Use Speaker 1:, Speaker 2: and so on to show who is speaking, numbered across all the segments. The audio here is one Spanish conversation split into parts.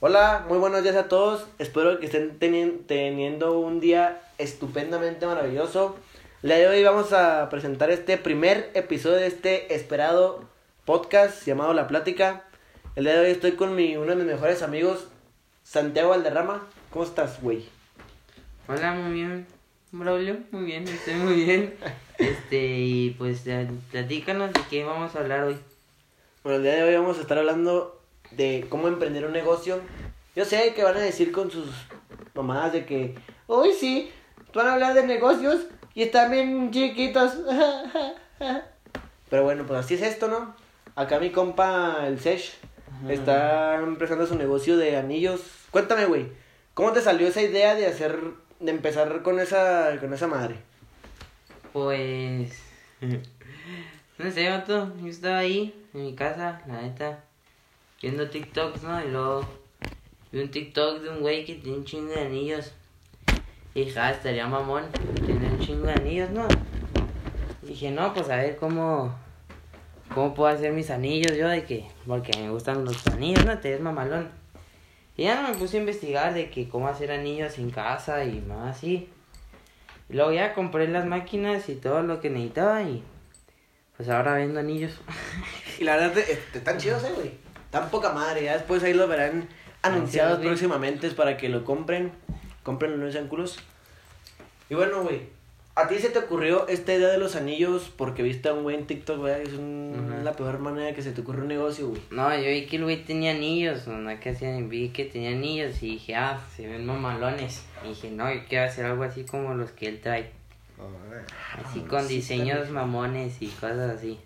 Speaker 1: Hola, muy buenos días a todos. Espero que estén teni- teniendo un día estupendamente maravilloso. El día de hoy vamos a presentar este primer episodio de este esperado podcast llamado La Plática. El día de hoy estoy con mi, uno de mis mejores amigos, Santiago Valderrama. ¿Cómo estás, güey?
Speaker 2: Hola, muy bien, Braulio, muy bien, estoy muy bien. Este, y pues platícanos de qué vamos a hablar hoy.
Speaker 1: Bueno, el día de hoy vamos a estar hablando de cómo emprender un negocio. Yo sé que van a decir con sus mamadas de que, uy, sí, van a hablar de negocios y están bien chiquitos. Pero bueno, pues así es esto, ¿no? Acá mi compa, el Sesh, está empezando su negocio de anillos. Cuéntame, güey, ¿cómo te salió esa idea de hacer, de empezar con esa, con esa madre?
Speaker 2: Pues, no sé, vato, yo estaba ahí, en mi casa, la neta, viendo TikToks, ¿no? Y luego vi un TikTok de un güey que tiene un chingo de anillos. Y dije, ah, estaría mamón tener un chingo de anillos, ¿no? Dije, no, pues a ver cómo, cómo puedo hacer mis anillos yo de que, porque me gustan los anillos, ¿no? Te ves mamalón. Y ya me puse a investigar de que cómo hacer anillos en casa y más así. Y luego ya compré las máquinas y todo lo que necesitaba y pues ahora vendo anillos.
Speaker 1: Y la verdad, te, te- están chidos, eh, güey. Tan poca madre. Ya después ahí lo verán anunciados próximamente es para que lo compren. Compren no sean culos. Y bueno, güey. ¿A ti se te ocurrió esta idea de los anillos porque viste a un güey en TikTok, güey? Es un-
Speaker 2: Ajá.
Speaker 1: la peor manera que se te ocurre un negocio, güey.
Speaker 2: No, yo vi que el güey tenía anillos, no que hacían, vi que tenía anillos y dije, ah, se ven mamalones. Y dije, no, yo quiero hacer algo así como los que él trae. Así con
Speaker 1: sí,
Speaker 2: diseños mamones y cosas así.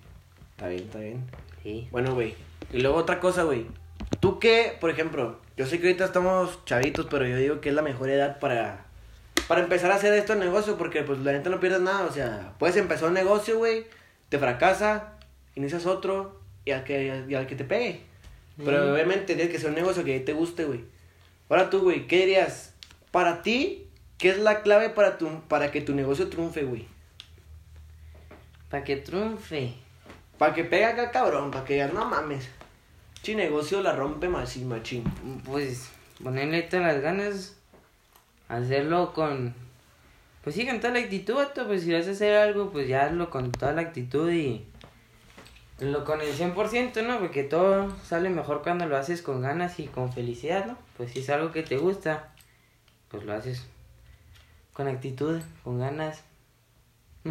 Speaker 1: Está bien, está bien.
Speaker 2: Sí.
Speaker 1: Bueno, güey. Y luego otra cosa, güey. Tú qué, por ejemplo, yo sé que ahorita estamos chavitos, pero yo digo que es la mejor edad para, para empezar a hacer esto en negocio, porque pues la neta no pierdes nada. O sea, puedes empezar un negocio, güey, te fracasa, inicias otro y al que, y al que te pegue. Pero obviamente tienes que ser un negocio que te guste, güey. Ahora tú, güey, ¿qué dirías? Para ti, ¿qué es la clave para, tu, para que tu negocio triunfe, güey?
Speaker 2: Para que triunfe.
Speaker 1: Para que pegue acá, cabrón, para que digas, no mames. Si negocio la rompe machín, machín.
Speaker 2: Pues ponerle todas las ganas, hacerlo con, pues sí, con toda la actitud, vato, pues si vas a hacer algo, pues ya hazlo con toda la actitud y lo con el 100%, ¿no? Porque todo sale mejor cuando lo haces con ganas y con felicidad, ¿no? Pues si es algo que te gusta, pues lo haces con actitud, con ganas.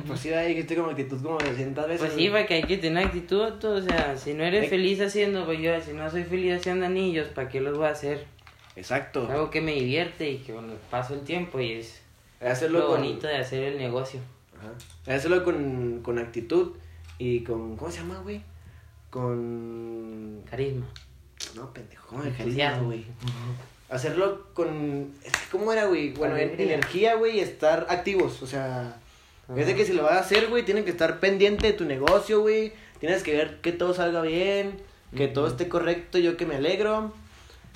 Speaker 1: Pues sí, ahí que estoy como actitud como 200 veces.
Speaker 2: Pues sí, porque hay que tener actitud, vato, o sea, si no eres feliz haciendo, pues yo, si no soy feliz haciendo anillos, ¿para qué los voy a hacer?
Speaker 1: Exacto.
Speaker 2: Es algo que me divierte y que bueno, paso el tiempo y es
Speaker 1: Hacerlo
Speaker 2: lo
Speaker 1: con...
Speaker 2: bonito de hacer el negocio.
Speaker 1: Ajá. Hacerlo con, con actitud y con... ¿Cómo se llama, güey? Con...
Speaker 2: Carisma.
Speaker 1: No, pendejo. ¿Cómo de
Speaker 2: Entusiasmo.
Speaker 1: carisma, güey? Hacerlo con... ¿Cómo era, güey? Bueno, energía, güey, y estar activos. O sea... Es de que si lo vas a hacer, güey, tienes que estar pendiente de tu negocio, güey. Tienes que ver que todo salga bien, que todo
Speaker 2: Ujú.
Speaker 1: esté correcto, yo que me alegro.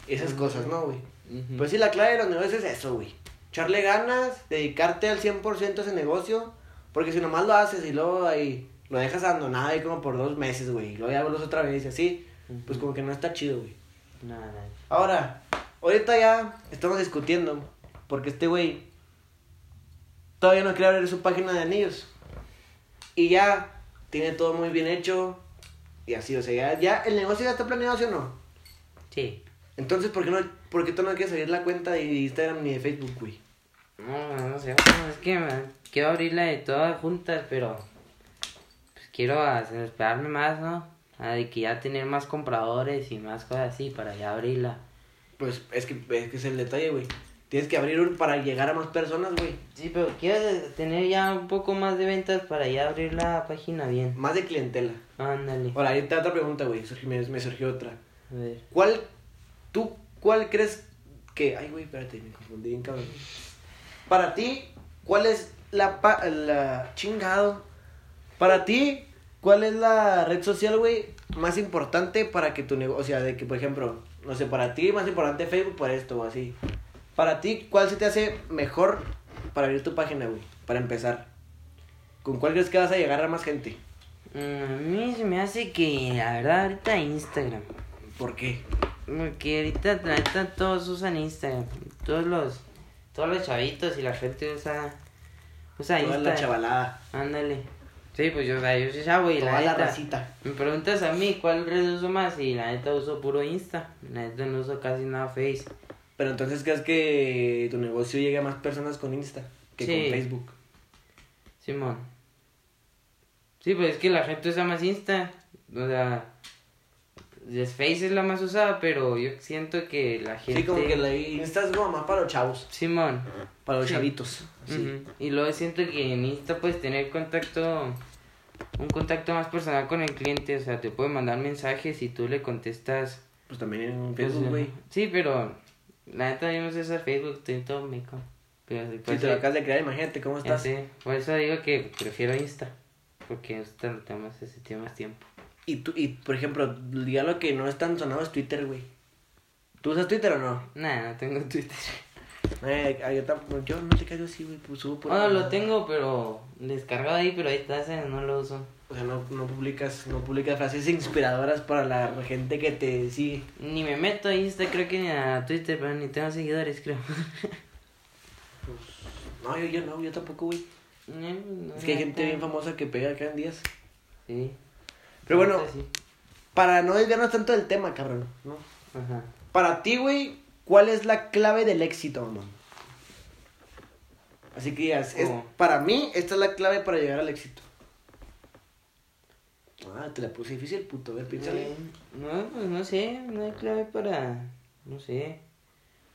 Speaker 1: Esas
Speaker 2: Ujú.
Speaker 1: cosas, ¿no, güey?
Speaker 2: Ujú.
Speaker 1: Pues sí, la clave de los negocios es eso, güey. Echarle ganas, dedicarte al 100% a ese negocio. Porque si nomás lo haces y luego ahí lo dejas abandonado ahí como por dos meses, güey. Y luego ya vuelves otra vez y así, pues como que no está chido, güey.
Speaker 2: Nada, nada.
Speaker 1: Ahora, ahorita ya estamos discutiendo. Porque este güey todavía no quiere abrir su página de anillos. Y ya tiene todo muy bien hecho. Y así, o sea, ya, ya el negocio ya está planeado, ¿sí o no?
Speaker 2: Sí.
Speaker 1: Entonces, ¿por qué, no, ¿por qué tú no quieres abrir la cuenta de Instagram ni de Facebook, güey?
Speaker 2: No, no sé, es que me- quiero abrirla de todas juntas, pero pues quiero hacer- esperarme más, ¿no? A de que ya tener más compradores y más cosas así para ya abrirla.
Speaker 1: Pues es que, es que es el detalle, güey. Tienes que abrir un para llegar a más personas, güey.
Speaker 2: Sí, pero quiero de- tener ya un poco más de ventas para ya abrir la página bien.
Speaker 1: Más de clientela.
Speaker 2: Ándale.
Speaker 1: Ahora, ahí te otra pregunta, güey. Me, me surgió otra.
Speaker 2: A ver.
Speaker 1: ¿Cuál, tú, cuál crees que... Ay, güey, espérate, me confundí bien, cabrón. Para ti, ¿cuál es la... pa- la chingado? Para ti, ¿cuál es la red social, güey, más importante para que tu negocio... O sea, de que, por ejemplo, no sé, para ti más importante Facebook por esto o así. Para ti, ¿cuál se te hace mejor para abrir tu página, güey? Para empezar. ¿Con cuál crees que vas a llegar a más gente?
Speaker 2: Mm, A mí se me hace que, la verdad, ahorita Instagram.
Speaker 1: ¿Por qué?
Speaker 2: Porque ahorita, la neta, todos usan Instagram. Todos los, todos los chavitos y la gente usa, usa
Speaker 1: Toda
Speaker 2: Instagram.
Speaker 1: la chavalada.
Speaker 2: Ándale. Sí, pues yo, o sea, yo soy chavo y
Speaker 1: Toda
Speaker 2: la
Speaker 1: la
Speaker 2: neta.
Speaker 1: racita.
Speaker 2: Me preguntas a mí cuál red uso más y la neta uso puro Insta. La neta no uso casi nada Face.
Speaker 1: Pero entonces, ¿crees que tu negocio llegue a más personas con Insta que
Speaker 2: Sí.
Speaker 1: con Facebook?
Speaker 2: Simón. Sí, pues es que la gente usa más Insta. O sea, Face es la más usada, pero yo siento que la gente...
Speaker 1: Sí, como que la Insta es como más para los chavos,
Speaker 2: Simón.
Speaker 1: para los
Speaker 2: Sí.
Speaker 1: chavitos. Sí.
Speaker 2: Y luego siento que en Insta puedes tener contacto, un contacto más personal con el cliente, o sea, te puede mandar mensajes y tú le contestas.
Speaker 1: Pues también en
Speaker 2: pues,
Speaker 1: Facebook, güey.
Speaker 2: sí, pero la neta yo no sé usar Facebook, estoy todo meco. Pero sí,
Speaker 1: Si
Speaker 2: pues,
Speaker 1: te lo
Speaker 2: sí,
Speaker 1: acabas de crear, imagínate cómo estás.
Speaker 2: sé. Por eso digo que prefiero Insta, porque Insta lo tengo más, ese tiene más tiempo.
Speaker 1: Y, tú, y, por ejemplo, ya lo que no es tan sonado es Twitter, güey. ¿Tú usas Twitter o no?
Speaker 2: Nah, no tengo Twitter.
Speaker 1: Eh, yo, tam- yo no te caigo así, güey, pues subo por...
Speaker 2: Bueno, lo tengo, pero descargado ahí, pero ahí está, ese no lo uso.
Speaker 1: O sea, no, no publicas, no publicas frases inspiradoras para la gente que te sigue.
Speaker 2: Ni me meto a Insta, creo que ni a Twitter, pero ni tengo seguidores, creo.
Speaker 1: No, yo, yo no, yo tampoco, güey.
Speaker 2: No,
Speaker 1: Es que hay gente bien famosa que pega acá en días.
Speaker 2: Sí.
Speaker 1: Pero bueno,
Speaker 2: sí.
Speaker 1: para no desviarnos tanto del tema, cabrón, ¿no?
Speaker 2: Ajá.
Speaker 1: Para ti, güey, ¿cuál es la clave del éxito, mamá? Así que digas, es,
Speaker 2: ¿Cómo?
Speaker 1: para mí, esta es la clave para llegar al éxito. Ah, te la puse difícil, puto. A ver, piénsale.
Speaker 2: No, pues no sé, no hay clave para. No sé.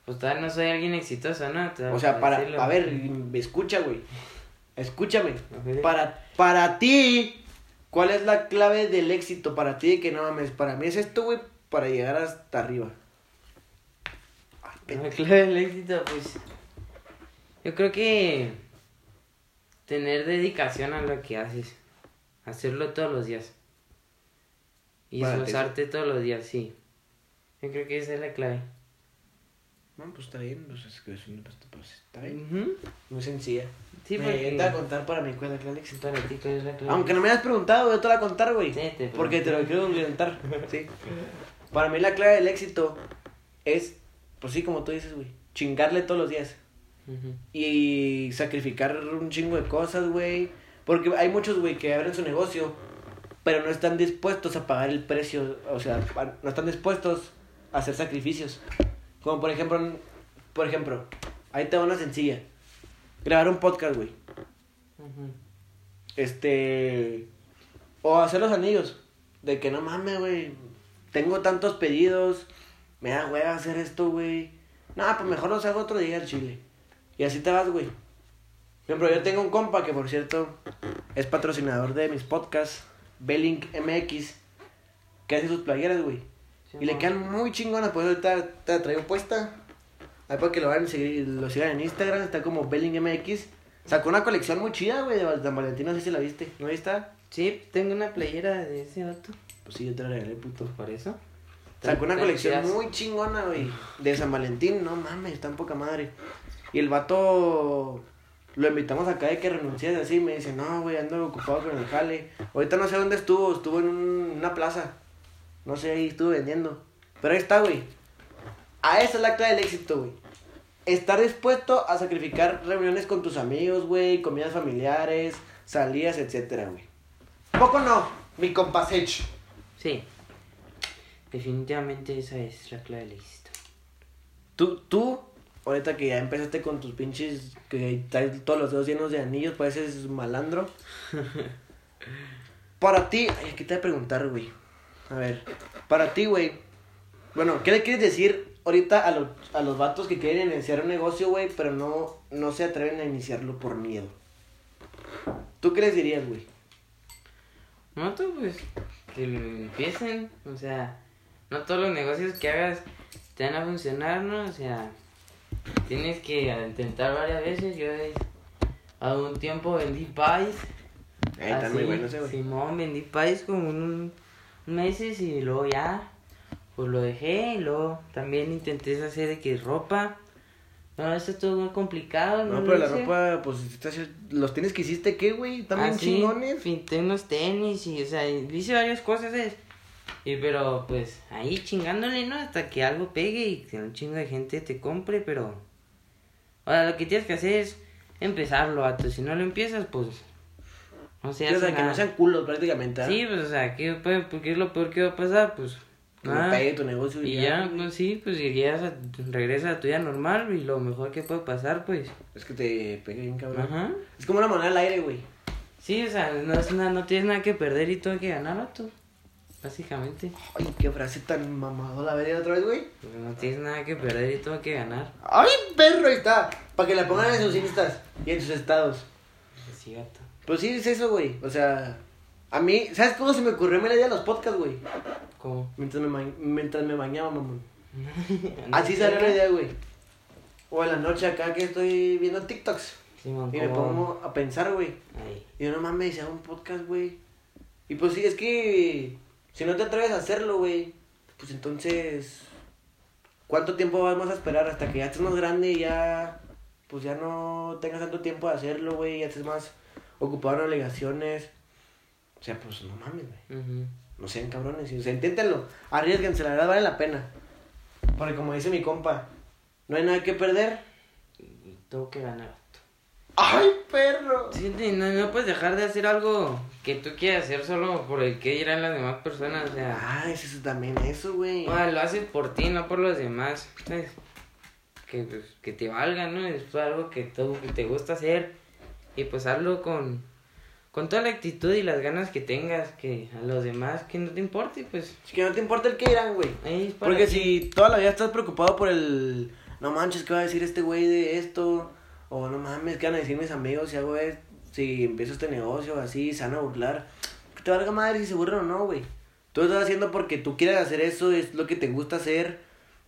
Speaker 2: Pues todavía no soy alguien exitoso, ¿no?
Speaker 1: O sea, para, a ver, escucha, güey. Escúchame. Para, para ti, ¿cuál es la clave del éxito para ti? De que no mames, para mí es esto, güey, para llegar hasta arriba. Ay,
Speaker 2: La clave del éxito, pues. Yo creo que. Tener dedicación a lo que haces. Hacerlo todos los días. Y
Speaker 1: Para ti,
Speaker 2: esforzarte todos los días, sí. Yo creo que esa es la clave.
Speaker 1: No, pues está bien, pues es que es una- pues, está bien. Muy sencilla.
Speaker 2: Sí,
Speaker 1: Me
Speaker 2: porque.
Speaker 1: a contar para mí cuál es la clave del éxito.
Speaker 2: Para ti, ¿cuál es la clave?
Speaker 1: Aunque no me hayas preguntado, yo te la voy a contar, güey.
Speaker 2: Sí, te
Speaker 1: porque te lo quiero orientar. Sí. Para mí la clave del éxito es, pues sí, como tú dices, güey, chingarle todos los días. Y sacrificar un chingo de cosas, güey. Porque hay muchos, güey, que abren su negocio, pero no están dispuestos a pagar el precio. O sea, no están dispuestos a hacer sacrificios. Como por ejemplo, por ejemplo, ahí te va una sencilla. Grabar un podcast, güey. Este. O hacer los anillos. De que no mames, güey. Tengo tantos pedidos. Me da hueva hacer esto, güey. No, pues mejor los hago otro día al chile. Y así te vas, güey. Por ejemplo, yo tengo un compa que, por cierto, es patrocinador de mis podcasts. Belink MX. Que hace sus playeras, güey. Y le quedan muy chingonas. Pues ahorita te la traigo puesta. Ahí para que lo vayan a seguir, lo sigan en Instagram. Está como Belink MX. Sacó una colección muy chida, güey, de San Valentín. No sé si la viste. ¿No ahí está?
Speaker 2: Sí, tengo una playera de ese vato.
Speaker 1: Pues sí, yo te la regalé, puto.
Speaker 2: Por eso.
Speaker 1: Sacó una colección muy chingona, güey. De San Valentín, no mames, está en poca madre. Y el vato lo invitamos acá de que renuncies así. Me dice, no, güey, ando ocupado con el jale. Ahorita no sé dónde estuvo, estuvo en un- una plaza. No sé, ahí estuvo vendiendo. Pero ahí está, güey. A esa es la clave del éxito, güey. Estar dispuesto a sacrificar reuniones con tus amigos, güey, comidas familiares, salidas, etcétera, güey. Poco no, mi compa Sech.
Speaker 2: Sí. Definitivamente esa es la clave del éxito.
Speaker 1: Tú, tú, ahorita que ya empezaste con tus pinches, que traes todos los dedos llenos de anillos, pareces malandro. Para ti, ay, ¿qué te voy a preguntar, güey? A ver, para ti, güey. Bueno, ¿qué le quieres decir ahorita a, los a los vatos que quieren iniciar un negocio, güey, pero no, no se atreven a iniciarlo por miedo? ¿Tú qué les dirías, güey?
Speaker 2: No, tú, pues, que lo empiecen. O sea, no todos los negocios que hagas te van a funcionar, ¿no? O sea, tienes que intentar varias veces. Yo eh, a un tiempo vendí pies.
Speaker 1: Eh, está muy
Speaker 2: así,
Speaker 1: bueno ese, güey.
Speaker 2: Simón, vendí pies como un meses y luego ya, pues lo dejé. Y luego también intenté hacer de que ropa. No, eso estuvo muy complicado.
Speaker 1: No,
Speaker 2: lo
Speaker 1: pero la
Speaker 2: hice.
Speaker 1: ropa, pues, los tienes que hiciste, ¿qué, güey? También
Speaker 2: Ah, sí,
Speaker 1: chingones.
Speaker 2: Pinté unos tenis y, o sea, hice varias cosas. ¿sabes? Y pero pues ahí chingándole, ¿no? Hasta que algo pegue y que un chingo de gente te compre, pero... Ahora lo que tienes que hacer es empezarlo, vato. Si no lo empiezas, pues... No se
Speaker 1: Sí, o sea, que no sean culos prácticamente. ¿ah?
Speaker 2: Sí, pues o sea, ¿qué, puede- ¿qué es lo peor que va a pasar? Pues...
Speaker 1: Que no pegue tu negocio
Speaker 2: Y ya, pues sí, pues y ya sa- regresas a tu vida normal y lo mejor que puede pasar, pues...
Speaker 1: Es que te pegue bien cabrón.
Speaker 2: Ajá.
Speaker 1: Es como una moneda al aire, güey.
Speaker 2: Sí, o sea, no, es nada, no tienes nada que perder y todo que ganar, vato. Básicamente.
Speaker 1: Ay, qué frase tan mamado. A ver, otra vez, güey.
Speaker 2: No tienes nada que perder y todo que ganar.
Speaker 1: Ay, perro, ahí está. Para que la pongan en sus instas y en sus estados.
Speaker 2: Pues sí, gato.
Speaker 1: Pues sí, es eso, güey. O sea, a mí, ¿sabes cómo se me ocurrió la idea de los podcasts, güey?
Speaker 2: ¿Cómo?
Speaker 1: Mientras me, ba- mientras me bañaba, mamón. Así salió la idea, güey. O en la noche acá que estoy viendo TikToks.
Speaker 2: Simón,
Speaker 1: Y me pongo a pensar, güey. Y yo no mames, hago un podcast, güey. Y pues sí, es que si no te atreves a hacerlo, güey, pues entonces, ¿cuánto tiempo vamos a esperar hasta que ya estés más grande y ya, pues ya no tengas tanto tiempo de hacerlo, güey, ya estés más ocupado en obligaciones? O sea, pues no mames, güey. No sean cabrones, o sea, inténtenlo, arriesguense, la verdad vale la pena. Porque como dice mi compa, no hay nada que perder.
Speaker 2: Y Tengo que ganar.
Speaker 1: ¡Ay, perro!
Speaker 2: Sí, no, no puedes dejar de hacer algo que tú quieras hacer solo por el que dirán las demás personas, o sea...
Speaker 1: Ah, es eso también, eso, güey.
Speaker 2: Ah, lo haces por ti, no por los demás. ¿sabes? Que, pues, que te valga, ¿no? Es algo que, tú, que te gusta hacer. Y pues hazlo con, con toda la actitud y las ganas que tengas. Que a los demás que no te importe, pues
Speaker 1: Es que no te importa el que dirán, güey. Porque si toda la vida estás preocupado por el. No manches, ¿qué va a decir este güey de esto? O no mames, ¿qué van a decir mis amigos si hago esto? Si empiezo este negocio así, se van a burlar. Que te valga madre si se burlan o no, güey. Tú lo estás haciendo porque tú quieres hacer eso, es lo que te gusta hacer.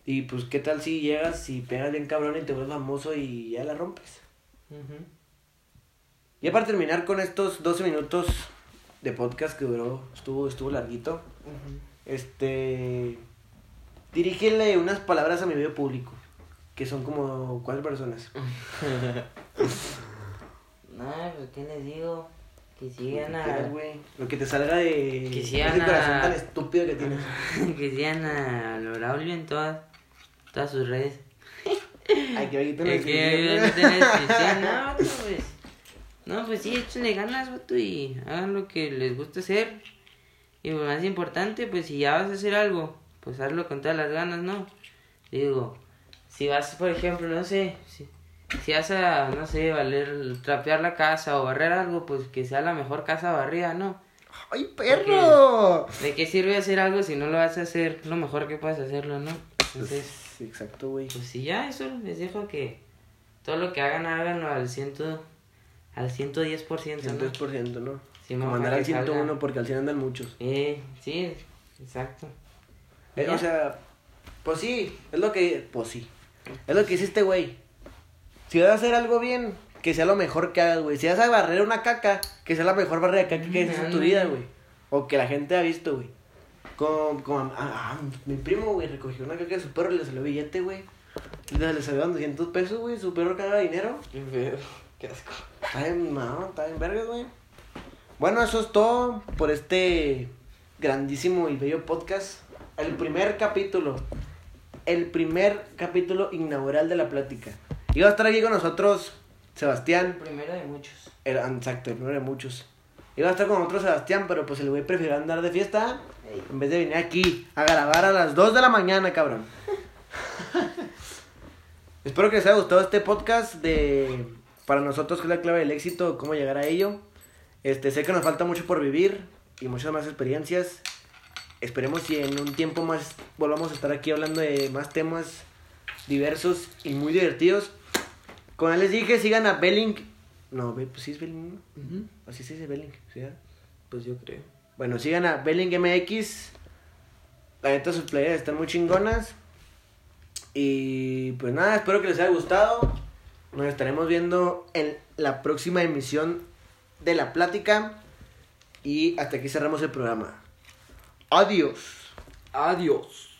Speaker 1: Y pues, ¿qué tal si llegas y pegas bien cabrón y te vuelves famoso y ya la rompes?
Speaker 2: Ujú.
Speaker 1: Ya para terminar con estos 12 minutos de podcast que duró, estuvo, estuvo larguito. Este. Dirígele unas palabras a mi medio público. Que son como. ¿Cuántas personas?
Speaker 2: No, pues ¿qué les digo? Que sigan a...
Speaker 1: Lo que te salga de.
Speaker 2: Que
Speaker 1: ese
Speaker 2: sigan
Speaker 1: corazón
Speaker 2: a-
Speaker 1: tan estúpido que tienes.
Speaker 2: que sigan a Loraulio en todas, todas sus redes.
Speaker 1: Ay, que ahorita
Speaker 2: es que descripción, no, pues. No, pues sí, échenle ganas, vato, y hagan lo que les gusta hacer. Y lo más importante, pues si ya vas a hacer algo, pues hazlo con todas las ganas, ¿no? Digo, si vas, por ejemplo, no sé, si, si vas a, no sé, valer, trapear la casa o barrer algo, pues que sea la mejor casa barrida, ¿no?
Speaker 1: ¡Ay, perro!
Speaker 2: ¿De qué sirve hacer algo si no lo vas a hacer lo mejor que puedes hacerlo, no? Entonces...
Speaker 1: Sí, exacto, güey.
Speaker 2: Pues sí, ya, eso les dejo que todo lo que hagan, háganlo al ciento, al 110%, ¿no?
Speaker 1: 100%, ¿no?
Speaker 2: Sí,
Speaker 1: Como
Speaker 2: no,
Speaker 1: andar al
Speaker 2: que salga.
Speaker 1: 101 porque al 100 andan muchos.
Speaker 2: Eh, sí, exacto.
Speaker 1: Eh, o sea, pues sí, es lo que. Pues sí. Es lo que dice este güey. Si vas a hacer algo bien, que sea lo mejor que hagas, güey. Si vas a barrer una caca, que sea la mejor barrera de caca que haces en tu vida, güey. O que la gente ha visto, güey. Como, como ah, ah, mi primo, güey, recogió una caca de su perro y le salió billete, güey. Le, le salió 200 pesos, güey. Su perro caga dinero.
Speaker 2: Qué asco.
Speaker 1: Está bien, no, está bien vergas, güey. Bueno, eso es todo por este grandísimo y bello podcast. El primer capítulo. El primer capítulo inaugural de la plática. Iba a estar aquí con nosotros Sebastián.
Speaker 2: Primero de muchos.
Speaker 1: Era, exacto, el primero de muchos. Iba a estar con otro Sebastián, pero pues el güey prefirió andar de fiesta en vez de venir aquí a grabar a las 2 de la mañana, cabrón. Espero que les haya gustado este podcast de para nosotros que es la clave del éxito, cómo llegar a ello. Este, sé que nos falta mucho por vivir y muchas más experiencias. Esperemos si en un tiempo más volvamos a estar aquí hablando de más temas diversos y muy divertidos. Como ya les dije, sigan a Belling. No, pues sí es Belling, ¿no? Así se dice Belling.
Speaker 2: Pues yo creo.
Speaker 1: Bueno, sigan a Belling MX. La neta, sus playeras están muy chingonas. Y pues nada, espero que les haya gustado. Nos estaremos viendo en la próxima emisión de la plática. Y hasta aquí cerramos el programa. Adiós.
Speaker 2: Adiós.